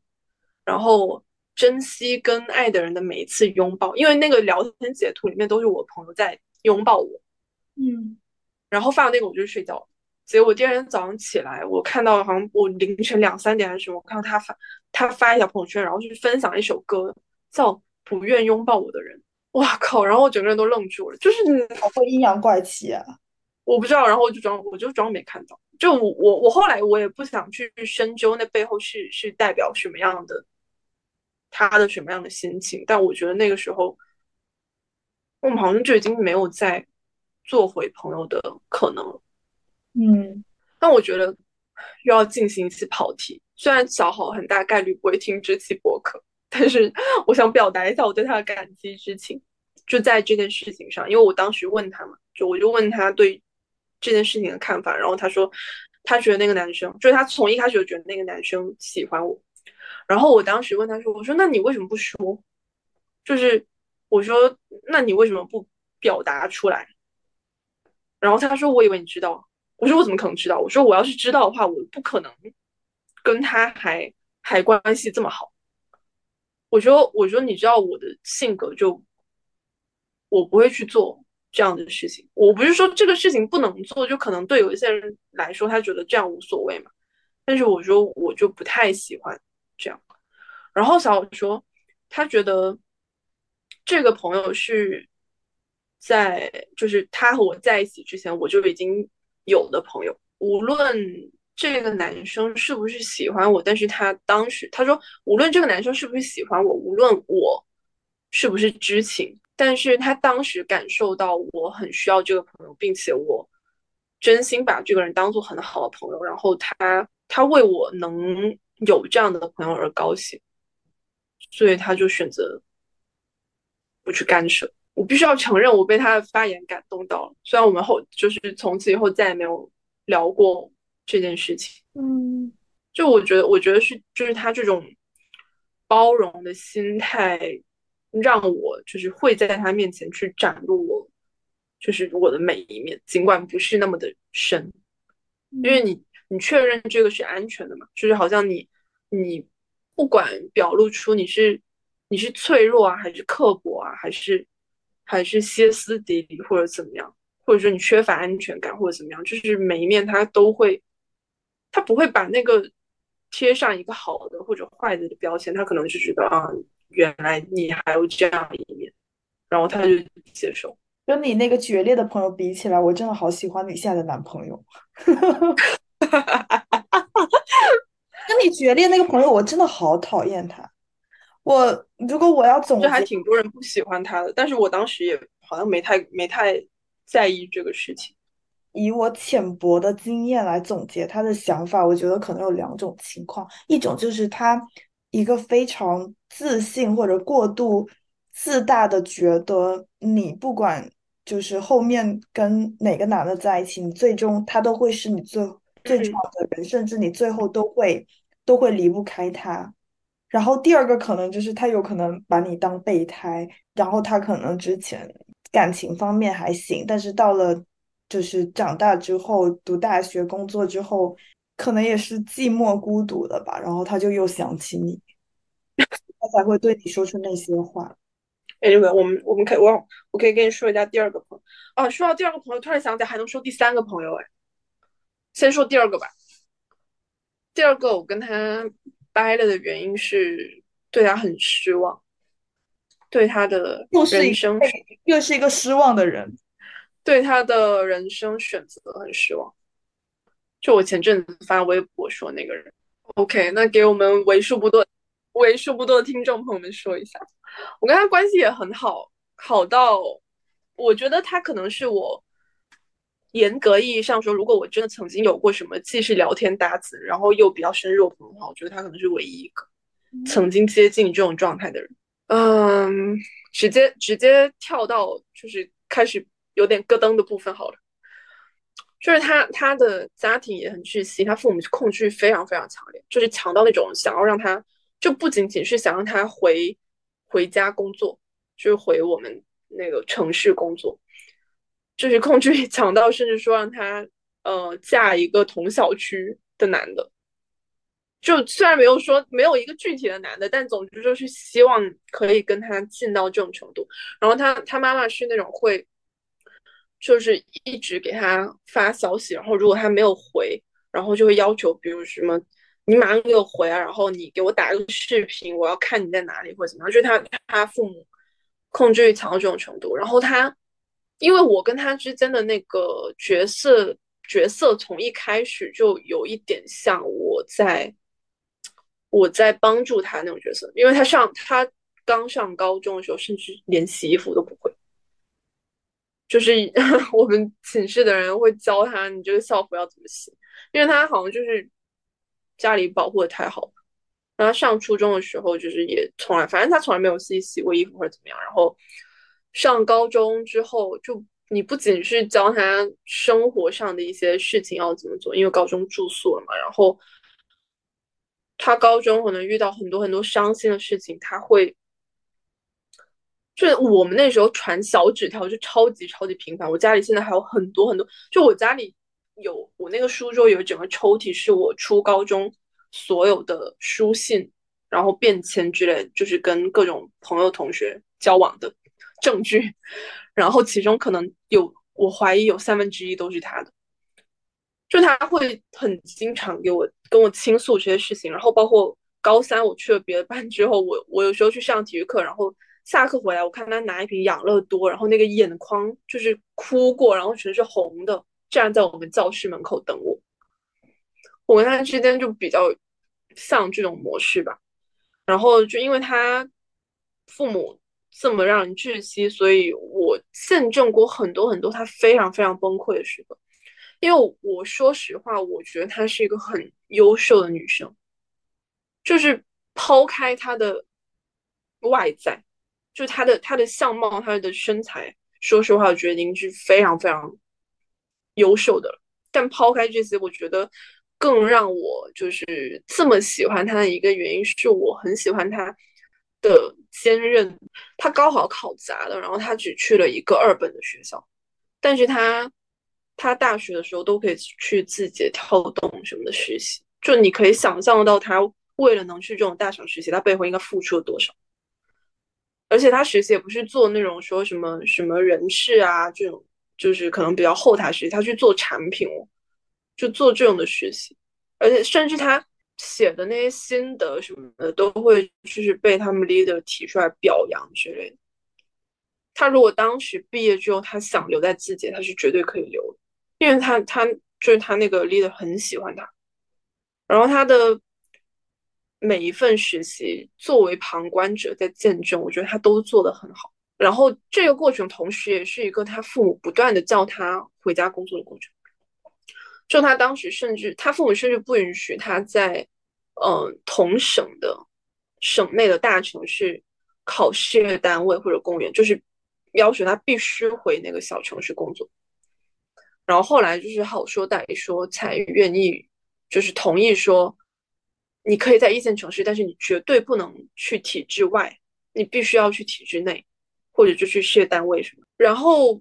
然后珍惜跟爱的人的每一次拥抱，因为那个聊天截图里面都是我朋友在拥抱我，嗯，然后发了那个我就睡觉。结果第二天早上起来，我看到好像我凌晨两三点还是什么，我看到他发他发一条朋友圈，然后去分享一首歌，叫《不愿拥抱我的人》。哇靠！然后我整个人都愣住了，就是好会阴阳怪气啊！我不知道，然后我就装我就装没看到。就我我我后来我也不想去深究那背后是是代表什么样的他的什么样的心情，但我觉得那个时候我们好像就已经没有再做回朋友的可能了。嗯，但我觉得又要进行一次跑题。虽然小好很大概率不会听这期播客，但是我想表达一下我对他的感激之情。就在这件事情上，因为我当时问他嘛，就我就问他对这件事情的看法，然后他说他觉得那个男生，就是他从一开始就觉得那个男生喜欢我。然后我当时问他说：“我说那你为什么不说？就是我说那你为什么不表达出来？”然后他说：“我以为你知道。”我说我怎么可能知道？我说我要是知道的话，我不可能跟他还还关系这么好。我说我说你知道我的性格，就我不会去做这样的事情。我不是说这个事情不能做，就可能对有一些人来说，他觉得这样无所谓嘛。但是我说我就不太喜欢这样。然后小伙说他觉得这个朋友是在就是他和我在一起之前，我就已经。有的朋友，无论这个男生是不是喜欢我，但是他当时他说，无论这个男生是不是喜欢我，无论我是不是知情，但是他当时感受到我很需要这个朋友，并且我真心把这个人当做很好的朋友，然后他他为我能有这样的朋友而高兴，所以他就选择不去干涉。我必须要承认，我被他的发言感动到了。虽然我们后就是从此以后再也没有聊过这件事情。嗯，就我觉得，我觉得是就是他这种包容的心态，让我就是会在他面前去展露我就是我的每一面，尽管不是那么的深，因为你你确认这个是安全的嘛，就是好像你你不管表露出你是你是脆弱啊，还是刻薄啊，还是。还是歇斯底里，或者怎么样，或者说你缺乏安全感，或者怎么样，就是每一面他都会，他不会把那个贴上一个好的或者坏的的标签，他可能就觉得啊，原来你还有这样一面，然后他就接受。跟你那个决裂的朋友比起来，我真的好喜欢你现在的男朋友。跟你决裂那个朋友，我真的好讨厌他。我如果我要总结，还挺多人不喜欢他的，但是我当时也好像没太没太在意这个事情。以我浅薄的经验来总结他的想法，我觉得可能有两种情况：一种就是他一个非常自信或者过度自大的，觉得你不管就是后面跟哪个男的在一起，你最终他都会是你最最重要的人，甚至你最后都会都会离不开他。然后第二个可能就是他有可能把你当备胎，然后他可能之前感情方面还行，但是到了就是长大之后读大学工作之后，可能也是寂寞孤独的吧，然后他就又想起你，他才会对你说出那些话。Anyway，我们我们可以我我可以跟你说一下第二个朋友哦。说到第二个朋友，突然想起来还能说第三个朋友哎。先说第二个吧。第二个我跟他掰了的原因是对他很失望，对他的人生又是一个失望的人，对他的人生选择很失望。就我前阵子发微博说那个人，OK，那给我们为数不多、为数不多的听众朋友们说一下，我跟他关系也很好，好到我觉得他可能是我严格意义上说，如果我真的曾经有过什么既是聊天搭子，然后又比较深入的朋友的话，我觉得他可能是唯一一个曾经接近这种状态的人。嗯，直接直接跳到就是开始有点咯噔的部分好了。就是他，他的家庭也很窒息，他父母控制非常非常强烈，就是强到那种想要让他，就不仅仅是想让他回回家工作，就是回我们那个城市工作，就是控制欲强到甚至说让他呃嫁一个同小区的男的，就虽然没有说没有一个具体的男的，但总之就是希望可以跟他近到这种程度。然后他他妈妈是那种会。就是一直给他发消息，然后如果他没有回，然后就会要求，比如什么，你马上给我回啊，然后你给我打个视频，我要看你在哪里或者怎么样。就是他他父母控制欲强到这种程度，然后他因为我跟他之间的那个角色角色从一开始就有一点像我在我在帮助他那种角色，因为他上他刚上高中的时候，甚至连洗衣服都不会。就是 我们寝室的人会教他，你这个校服要怎么洗，因为他好像就是家里保护的太好了。然后上初中的时候，就是也从来，反正他从来没有自己洗过衣服或者怎么样。然后上高中之后，就你不仅是教他生活上的一些事情要怎么做，因为高中住宿了嘛。然后他高中可能遇到很多很多伤心的事情，他会。就我们那时候传小纸条就超级超级频繁，我家里现在还有很多很多，就我家里有我那个书桌有整个抽屉是我初高中所有的书信，然后便签之类，就是跟各种朋友同学交往的证据，然后其中可能有我怀疑有三分之一都是他的，就他会很经常给我跟我倾诉这些事情，然后包括高三我去了别的班之后，我我有时候去上体育课，然后。下课回来，我看他拿一瓶养乐多，然后那个眼眶就是哭过，然后全是红的，站在我们教室门口等我。我跟他之间就比较像这种模式吧。然后就因为他父母这么让人窒息，所以我见证过很多很多他非常非常崩溃的时刻。因为我说实话，我觉得她是一个很优秀的女生，就是抛开她的外在。就他的他的相貌，他的身材，说实话，我觉得已经是非常非常优秀的了。但抛开这些，我觉得更让我就是这么喜欢他的一个原因，是我很喜欢他的坚韧。他高考考砸了，然后他只去了一个二本的学校，但是他他大学的时候都可以去字节跳动什么的实习。就你可以想象到，他为了能去这种大厂实习，他背后应该付出了多少。而且他实习也不是做那种说什么什么人事啊这种，就是可能比较后台实习，他去做产品，就做这种的实习。而且甚至他写的那些心得什么的，都会就是被他们 leader 提出来表扬之类的。他如果当时毕业之后，他想留在字节，他是绝对可以留的，因为他他就是他那个 leader 很喜欢他，然后他的。每一份实习，作为旁观者在见证，我觉得他都做得很好。然后这个过程，同时也是一个他父母不断的叫他回家工作的过程。就他当时，甚至他父母甚至不允许他在，嗯，同省的省内的大城市考事业单位或者公务员，就是要求他必须回那个小城市工作。然后后来就是好说歹说，才愿意就是同意说。你可以在一线城市，但是你绝对不能去体制外，你必须要去体制内，或者就去事业单位什么。然后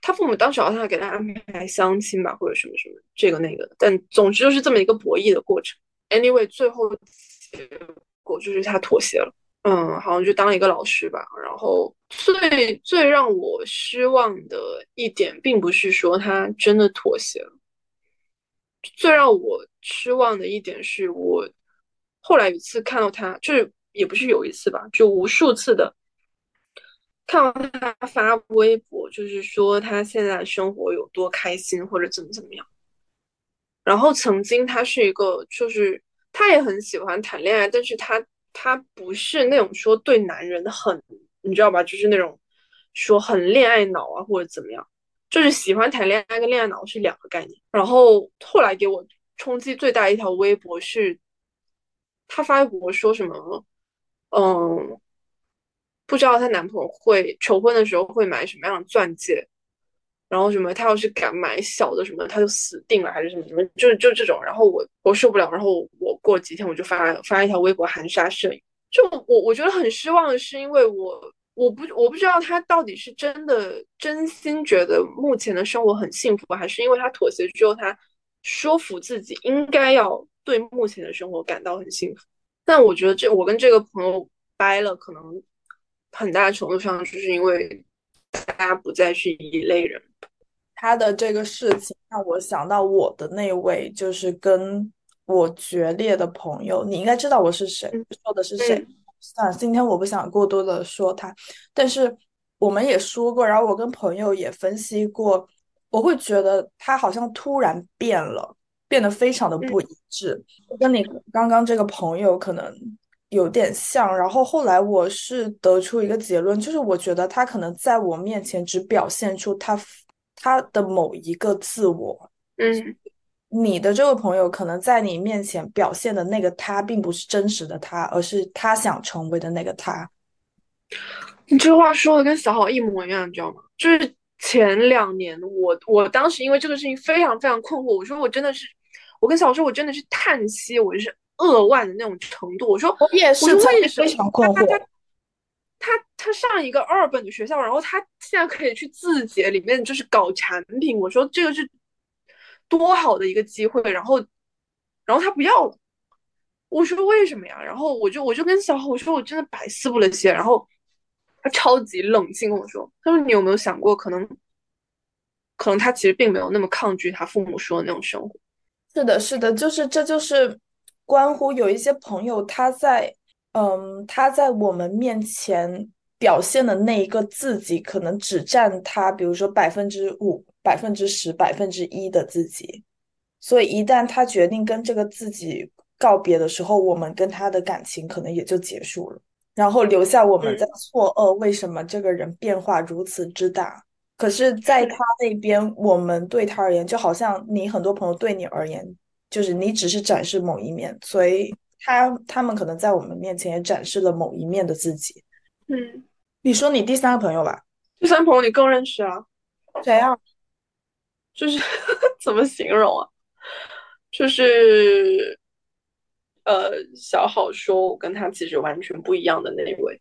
他父母当时好像给他安排相亲吧，或者什么什么这个那个，但总之就是这么一个博弈的过程。Anyway，最后结果就是他妥协了，嗯，好像就当了一个老师吧。然后最最让我失望的一点，并不是说他真的妥协了，最让我失望的一点是我后来有一次看到他，就是也不是有一次吧，就无数次的。看到他发微博，就是说他现在生活有多开心，或者怎么怎么样。然后曾经他是一个，就是他也很喜欢谈恋爱，但是他他不是那种说对男人很，你知道吧？就是那种说很恋爱脑啊，或者怎么样。就是喜欢谈恋爱跟恋爱脑是两个概念。然后后来给我冲击最大一条微博是，她发微博说什么，嗯。不知道她男朋友会求婚的时候会买什么样的钻戒，然后什么，她要是敢买小的什么，她就死定了，还是什么什么，就就这种。然后我我受不了，然后我过几天我就发发一条微博含沙射影。就我我觉得很失望的是，因为我我不我不知道他到底是真的真心觉得目前的生活很幸福，还是因为他妥协之后他说服自己应该要对目前的生活感到很幸福。但我觉得这我跟这个朋友掰了，可能。很大程度上就是因为大家不再是一类人。他的这个事情让我想到我的那位，就是跟我决裂的朋友。你应该知道我是谁，说的是谁。算了，今天我不想过多的说他，但是我们也说过，然后我跟朋友也分析过，我会觉得他好像突然变了，变得非常的不一致。跟你刚刚这个朋友可能。有点像，然后后来我是得出一个结论，就是我觉得他可能在我面前只表现出他他的某一个自我，嗯，你的这位朋友可能在你面前表现的那个他，并不是真实的他，而是他想成为的那个他。你这话说的跟小好一模一样，你知道吗？就是前两年，我我当时因为这个事情非常非常困惑，我说我真的是，我跟小说我真的是叹息，我就是。扼腕的那种程度，我说我也是，我也是非常困惑。他他上一个二本的学校，然后他现在可以去字节里面就是搞产品，我说这个是多好的一个机会，然后然后他不要了，我说为什么呀？然后我就我就跟小豪我说我真的百思不得其解，然后他超级冷静跟我说，他说你有没有想过，可能可能他其实并没有那么抗拒他父母说的那种生活。是的，是的，就是这就是。关乎有一些朋友，他在，嗯，他在我们面前表现的那一个自己，可能只占他，比如说百分之五、百分之十、百分之一的自己。所以一旦他决定跟这个自己告别的时候，我们跟他的感情可能也就结束了，然后留下我们在错愕，为什么这个人变化如此之大？可是，在他那边，我们对他而言，就好像你很多朋友对你而言。就是你只是展示某一面，所以他他们可能在我们面前也展示了某一面的自己。嗯，你说你第三个朋友吧？第三朋友你更认识啊？谁啊？就是 怎么形容啊？就是呃，小好说，我跟他其实完全不一样的那一位。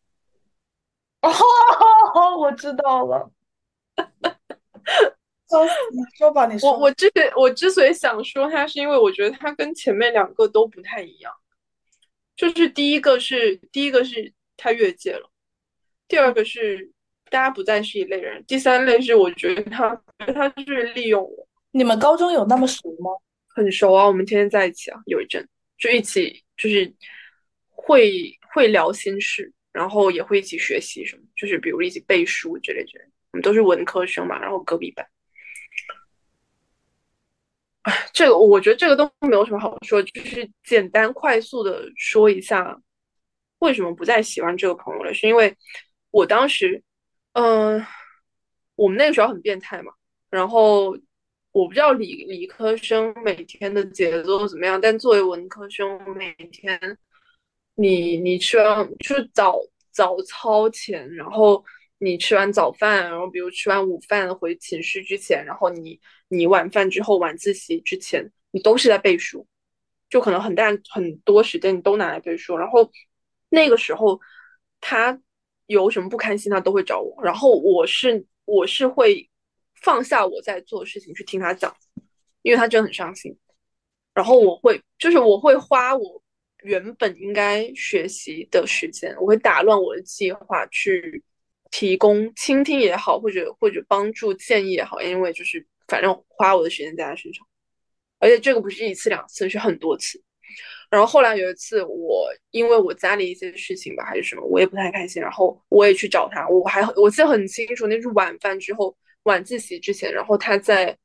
哦，我知道了。你说吧，你说。我我之我之所以想说他，是因为我觉得他跟前面两个都不太一样。就是第一个是第一个是他越界了，第二个是大家不再是一类人，第三类是我觉得他他是利用我。你们高中有那么熟吗？很熟啊，我们天天在一起啊，有一阵就一起就是会会聊心事，然后也会一起学习什么，就是比如一起背书之类之类。我们都是文科生嘛，然后隔壁班。哎，这个我觉得这个都没有什么好说，就是简单快速的说一下，为什么不再喜欢这个朋友了？是因为我当时，嗯，我们那个学校很变态嘛，然后我不知道理理科生每天的节奏怎么样，但作为文科生，每天你你吃完就是早早操前，然后。你吃完早饭，然后比如吃完午饭回寝室之前，然后你你晚饭之后晚自习之前，你都是在背书，就可能很大很多时间你都拿来背书。然后那个时候他有什么不开心，他都会找我。然后我是我是会放下我在做的事情去听他讲，因为他真的很伤心。然后我会，就是我会花我原本应该学习的时间，我会打乱我的计划去提供倾听也好，或者或者帮助建议也好，因为就是反正花我的时间在他身上，而且这个不是一次两次，是很多次。然后后来有一次，我因为我家里一些事情吧，还是什么，我也不太开心，然后我也去找他，我还我记得很清楚，那是晚饭之后。晚自习之前，然后他在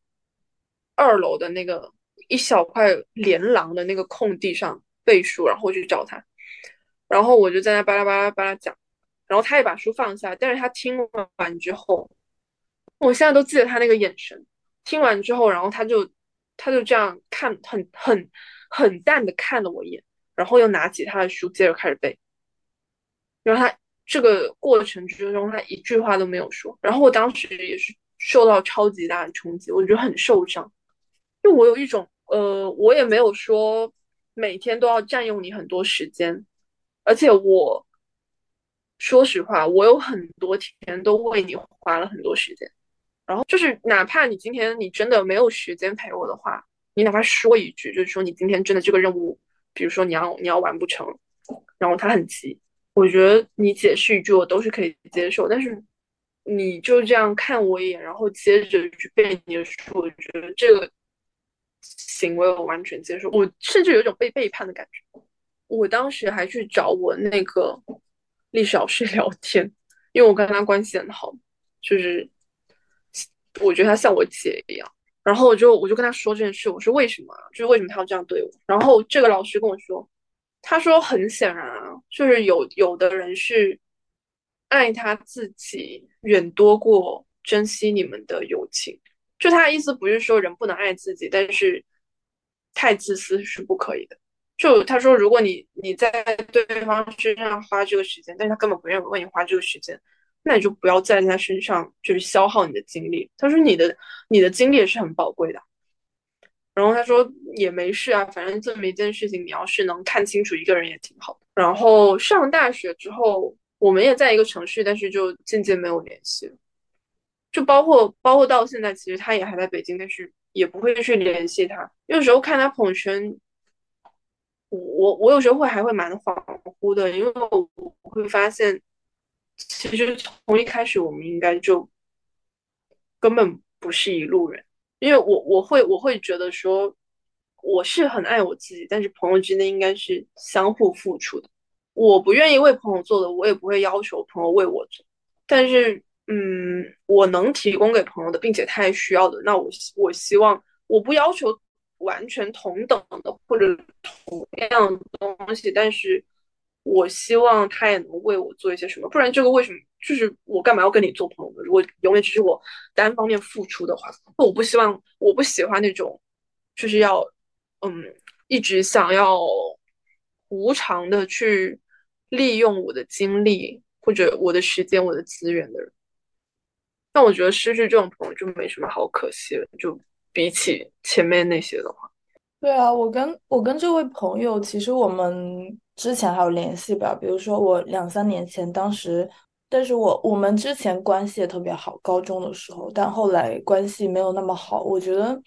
二楼的那个一小块连廊的那个空地上背书，然后我去找他，然后我就在那巴拉巴拉巴拉讲，然后他也把书放下，但是他听完之后，我现在都记得他那个眼神，听完之后，然后他就他就这样看，很很很淡的看了我一眼，然后又拿起他的书接着开始背，然后他这个过程之中，他一句话都没有说，然后我当时也是。受到超级大的冲击，我觉得很受伤，就我有一种，呃，我也没有说每天都要占用你很多时间，而且我说实话，我有很多天都为你花了很多时间，然后就是哪怕你今天你真的没有时间陪我的话，你哪怕说一句，就是说你今天真的这个任务，比如说你要你要完不成，然后他很急，我觉得你解释一句我都是可以接受，但是。你就这样看我一眼，然后接着去背你的书，我觉得这个行为我完全接受，我甚至有一种被背叛的感觉。我当时还去找我那个历史老师 聊天，因为我跟他关系很好，就是我觉得他像我姐一样。然后我就我就跟他说这件事，我说为什么？就是为什么他要这样对我？然后这个老师跟我说，他说很显然啊，就是有有的人是。爱他自己远多过珍惜你们的友情，就他的意思不是说人不能爱自己，但是太自私是不可以的。就他说，如果你你在对方身上花这个时间，但是他根本不愿意为你花这个时间，那你就不要在他身上就是消耗你的精力。他说你的你的精力也是很宝贵的。然后他说也没事啊，反正这么一件事情，你要是能看清楚一个人也挺好的。然后上大学之后。我们也在一个城市，但是就渐渐没有联系。就包括包括到现在，其实他也还在北京，但是也不会去联系他。有时候看他朋友圈，我我有时候会还会蛮恍惚的，因为我会发现，其实从一开始我们应该就根本不是一路人。因为我我会我会觉得说，我是很爱我自己，但是朋友之间应该是相互付出的。我不愿意为朋友做的，我也不会要求朋友为我做。但是，嗯，我能提供给朋友的，并且他也需要的，那我我希望我不要求完全同等的或者同样东西，但是我希望他也能为我做一些什么。不然，这个为什么就是我干嘛要跟你做朋友呢？如果永远只是我单方面付出的话，我不希望，我不喜欢那种就是要嗯一直想要。无偿的去利用我的精力或者我的时间、我的资源的人，但我觉得失去这种朋友就没什么好可惜了。就比起前面那些的话，对啊，我跟我跟这位朋友，其实我们之前还有联系吧。比如说我两三年前，当时，但是我我们之前关系也特别好，高中的时候，但后来关系没有那么好。我觉得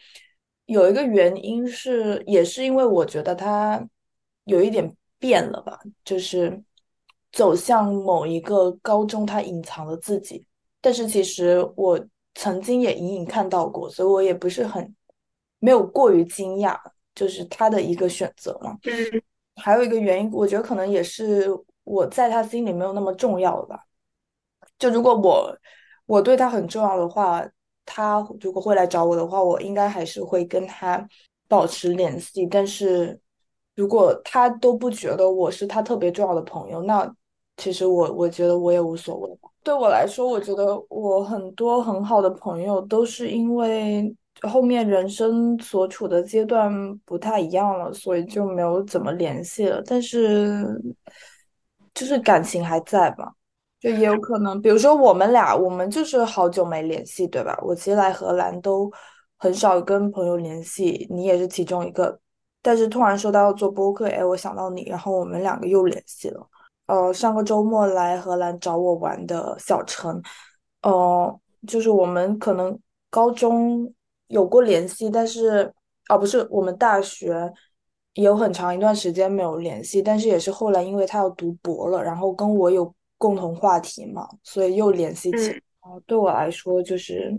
有一个原因是，也是因为我觉得他。有一点变了吧，就是走向某一个高中，他隐藏了自己。但是其实我曾经也隐隐看到过，所以我也不是很没有过于惊讶，就是他的一个选择嘛。嗯，还有一个原因，我觉得可能也是我在他心里没有那么重要了吧。就如果我我对他很重要的话，他如果会来找我的话，我应该还是会跟他保持联系，但是。如果他都不觉得我是他特别重要的朋友，那其实我我觉得我也无所谓。对我来说，我觉得我很多很好的朋友都是因为后面人生所处的阶段不太一样了，所以就没有怎么联系了。但是就是感情还在吧？就也有可能，比如说我们俩，我们就是好久没联系，对吧？我其实来荷兰都很少跟朋友联系，你也是其中一个。但是突然说到要做播客，哎，我想到你，然后我们两个又联系了。呃，上个周末来荷兰找我玩的小陈，呃，就是我们可能高中有过联系，但是啊，不是，我们大学也有很长一段时间没有联系，但是也是后来因为他要读博了，然后跟我有共同话题嘛，所以又联系起来。对我来说，就是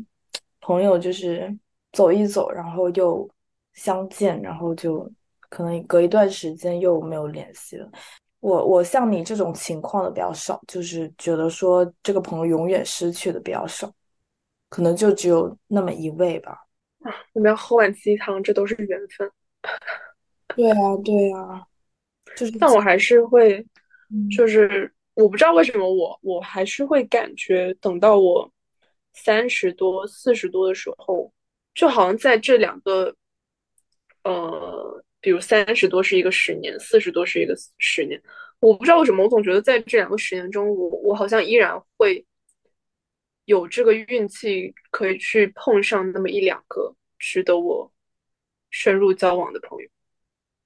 朋友，就是走一走，然后又相见，然后就可能隔一段时间又没有联系了。我我像你这种情况的比较少，就是觉得说这个朋友永远失去的比较少，可能就只有那么一位吧。啊，我们要喝碗鸡汤，这都是缘分。对啊，对啊，就是，但我还是会，就是我不知道为什么我我还是会感觉等到我三十多、四十多的时候，就好像在这两个，呃，比如三十多是一个十年，四十多是一个十年，我不知道为什么，我总觉得在这两个十年中，我我好像依然会有这个运气，可以去碰上那么一两个值得我深入交往的朋友。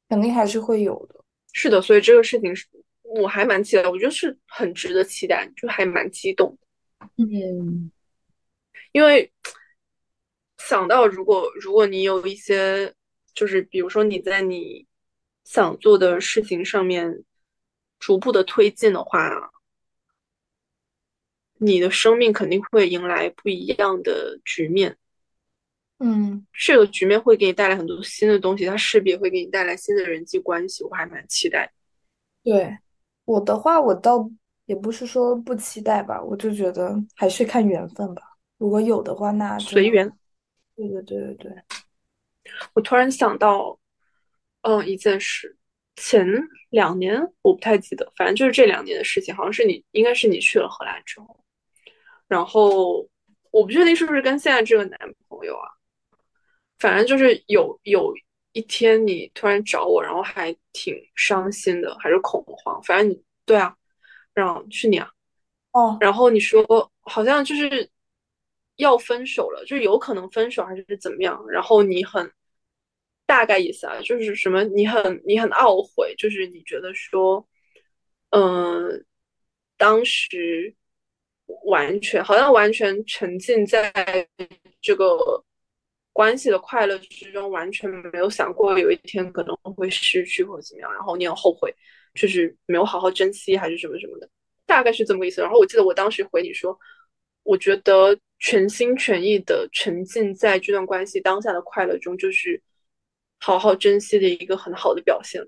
肯定还是会有的，是的，所以这个事情是我还蛮期待，我觉得是很值得期待，就还蛮激动。嗯，因为想到如果如果你有一些，就是比如说你在你想做的事情上面逐步的推进的话，你的生命肯定会迎来不一样的局面。嗯，这个局面会给你带来很多新的东西，它势必会给你带来新的人际关系，我还蛮期待。对我的话，我倒也不是说不期待吧，我就觉得还是看缘分吧。如果有的话，那随缘。对对对对对。我突然想到，嗯，一件事，前两年我不太记得，反正就是这两年的事情，好像是你，应该是你去了荷兰之后，然后我不确定是不是跟现在这个男朋友啊。反正就是有有一天你突然找我，然后还挺伤心的，还是恐慌。反正你对啊，然后是你啊，哦，然后你说好像就是要分手了，就有可能分手还是怎么样。然后你很大概意思啊，就是什么你很你很懊悔，就是你觉得说，嗯，当时完全好像完全沉浸在这个。关系的快乐之中，完全没有想过有一天可能会失去或怎么样，然后你很后悔，就是没有好好珍惜还是什么什么的，大概是这么个意思。然后我记得我当时回你说，我觉得全心全意的沉浸在这段关系当下的快乐中，就是好好珍惜的一个很好的表现。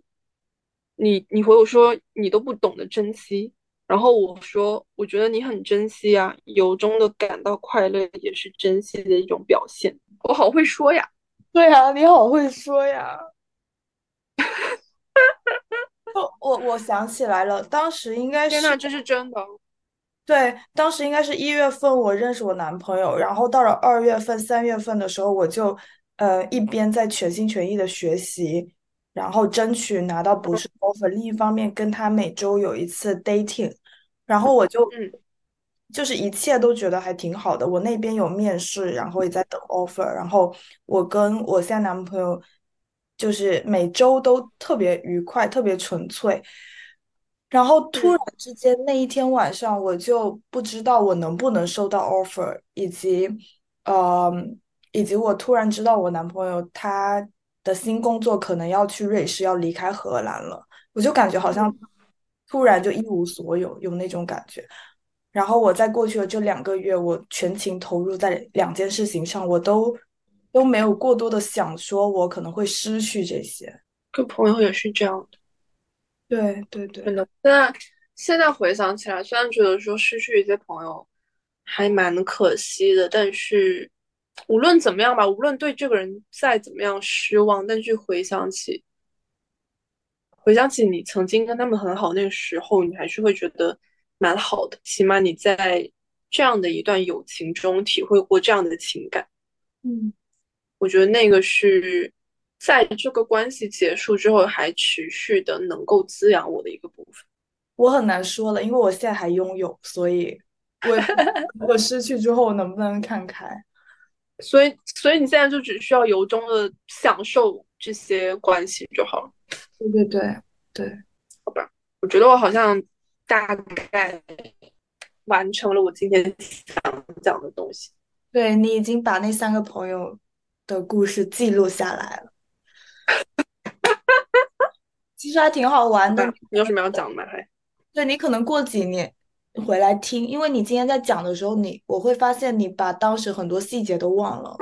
你你回我说你都不懂得珍惜，然后我说我觉得你很珍惜啊，由衷的感到快乐也是珍惜的一种表现。我好会说呀，对呀，你好会说呀。我我我想起来了，当时应该是天呐，这是真的。对，当时应该是一月份我认识我男朋友，然后到了二月份、三月份的时候，我就呃一边在全心全意的学习，然后争取拿到博士 offer，另一方面跟他每周有一次 dating，然后我就嗯。就是一切都觉得还挺好的，我那边有面试，然后也在等 offer，然后我跟我现在男朋友就是每周都特别愉快，特别纯粹。然后突然之间那一天晚上，我就不知道我能不能收到 offer，以及呃，以及我突然知道我男朋友他的新工作可能要去瑞士，要离开荷兰了，我就感觉好像突然就一无所有，有那种感觉。然后我在过去的这两个月，我全情投入在两件事情上，我都都没有过多的想说，我可能会失去这些。跟朋友也是这样的，对对对。真的，现在现在回想起来，虽然觉得说失去一些朋友还蛮可惜的，但是无论怎么样吧，无论对这个人再怎么样失望，但是回想起回想起你曾经跟他们很好那个时候，你还是会觉得。蛮好的，起码你在这样的一段友情中体会过这样的情感。嗯，我觉得那个是在这个关系结束之后还持续的能够滋养我的一个部分。我很难说了，因为我现在还拥有，所以我 我失去之后能不能看开？所以，所以你现在就只需要由衷的享受这些关系就好了。对对对对，好吧，我觉得我好像。大概完成了我今天想讲的东西。对你已经把那三个朋友的故事记录下来了，其实还挺好玩的。你有什么要讲的吗？还？对你可能过几年回来听，因为你今天在讲的时候，你我会发现你把当时很多细节都忘了。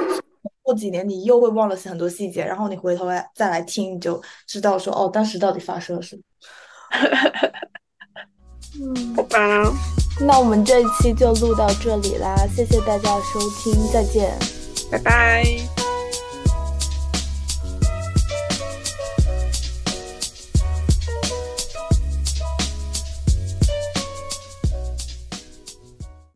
过几年你又会忘了很多细节，然后你回头来再来听，你就知道说哦，当时到底发生了什么。嗯，好吧，那我们这一期就录到这里啦，谢谢大家收听，再见，拜拜。